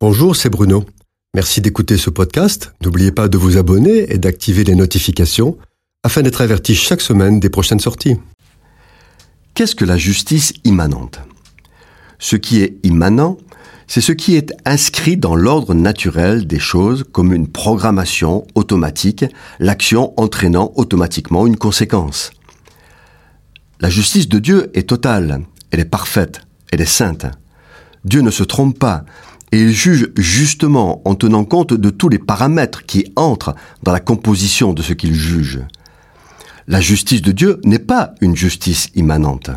Bonjour, c'est Bruno. Merci d'écouter ce podcast. N'oubliez pas de vous abonner et d'activer les notifications afin d'être averti chaque semaine des prochaines sorties. Qu'est-ce que la justice immanente? Ce qui est immanent, c'est ce qui est inscrit dans l'ordre naturel des choses comme une programmation automatique, l'action entraînant automatiquement une conséquence. La justice de Dieu est totale, elle est parfaite, elle est sainte. Dieu ne se trompe pas, et il juge justement en tenant compte de tous les paramètres qui entrent dans la composition de ce qu'il juge. La justice de Dieu n'est pas une justice immanente.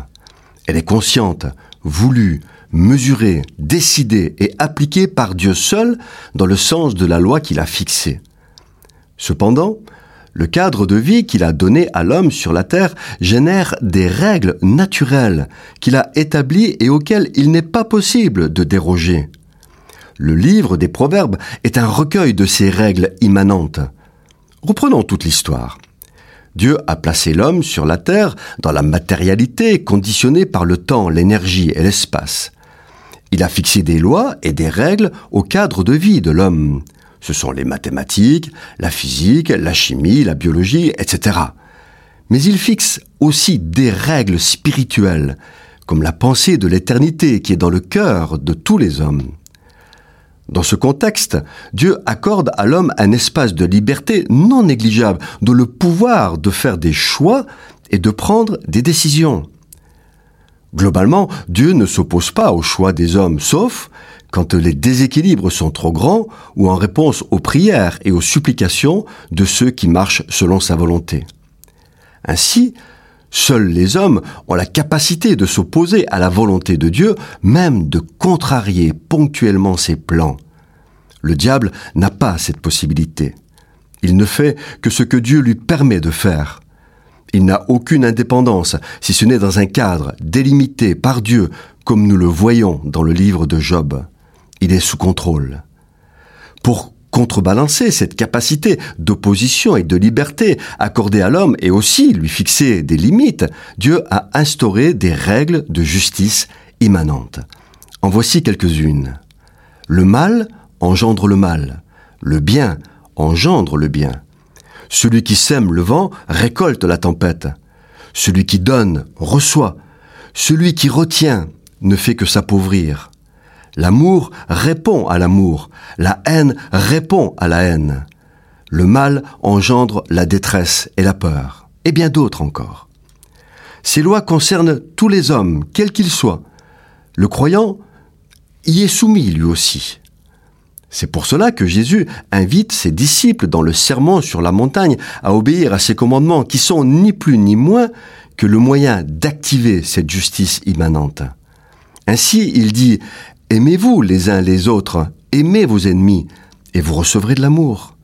Elle est consciente, voulue, mesurée, décidée et appliquée par Dieu seul dans le sens de la loi qu'il a fixée. Cependant, le cadre de vie qu'il a donné à l'homme sur la terre génère des règles naturelles qu'il a établies et auxquelles il n'est pas possible de déroger. Le livre des Proverbes est un recueil de ces règles immanentes. Reprenons toute l'histoire. Dieu a placé l'homme sur la terre dans la matérialité conditionnée par le temps, l'énergie et l'espace. Il a fixé des lois et des règles au cadre de vie de l'homme. Ce sont les mathématiques, la physique, la chimie, la biologie, etc. Mais il fixe aussi des règles spirituelles, comme la pensée de l'éternité qui est dans le cœur de tous les hommes. Dans ce contexte, Dieu accorde à l'homme un espace de liberté non négligeable, de le pouvoir de faire des choix et de prendre des décisions. Globalement, Dieu ne s'oppose pas au choix des hommes, sauf quand les déséquilibres sont trop grands ou en réponse aux prières et aux supplications de ceux qui marchent selon sa volonté. Ainsi, Seuls les hommes ont la capacité de s'opposer à la volonté de Dieu, même de contrarier ponctuellement ses plans. Le diable n'a pas cette possibilité. Il ne fait que ce que Dieu lui permet de faire. Il n'a aucune indépendance, si ce n'est dans un cadre délimité par Dieu, comme nous le voyons dans le livre de Job. Il est sous contrôle. Pour contrebalancer cette capacité d'opposition et de liberté accordée à l'homme et aussi lui fixer des limites, Dieu a instauré des règles de justice immanentes. En voici quelques-unes. Le mal engendre le mal. Le bien engendre le bien. Celui qui sème le vent récolte la tempête. Celui qui donne reçoit. Celui qui retient ne fait que s'appauvrir. L'amour répond à l'amour, la haine répond à la haine. Le mal engendre la détresse et la peur, et bien d'autres encore. Ces lois concernent tous les hommes, quels qu'ils soient. Le croyant y est soumis lui aussi. C'est pour cela que Jésus invite ses disciples dans le sermon sur la montagne à obéir à ses commandements qui sont ni plus ni moins que le moyen d'activer cette justice immanente. Ainsi, il dit Aimez-vous les uns les autres, aimez vos ennemis, et vous recevrez de l'amour.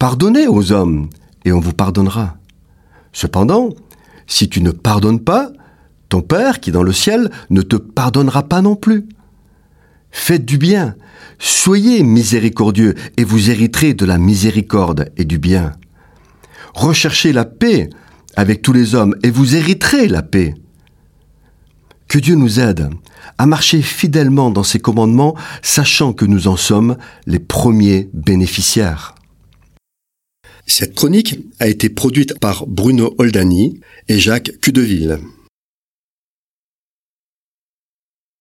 Pardonnez aux hommes, et on vous pardonnera. Cependant, si tu ne pardonnes pas, ton Père qui est dans le ciel ne te pardonnera pas non plus. Faites du bien, soyez miséricordieux, et vous hériterez de la miséricorde et du bien. Recherchez la paix avec tous les hommes, et vous hériterez la paix. Que Dieu nous aide à marcher fidèlement dans ses commandements, sachant que nous en sommes les premiers bénéficiaires. Cette chronique a été produite par Bruno Oldani et Jacques Cudeville.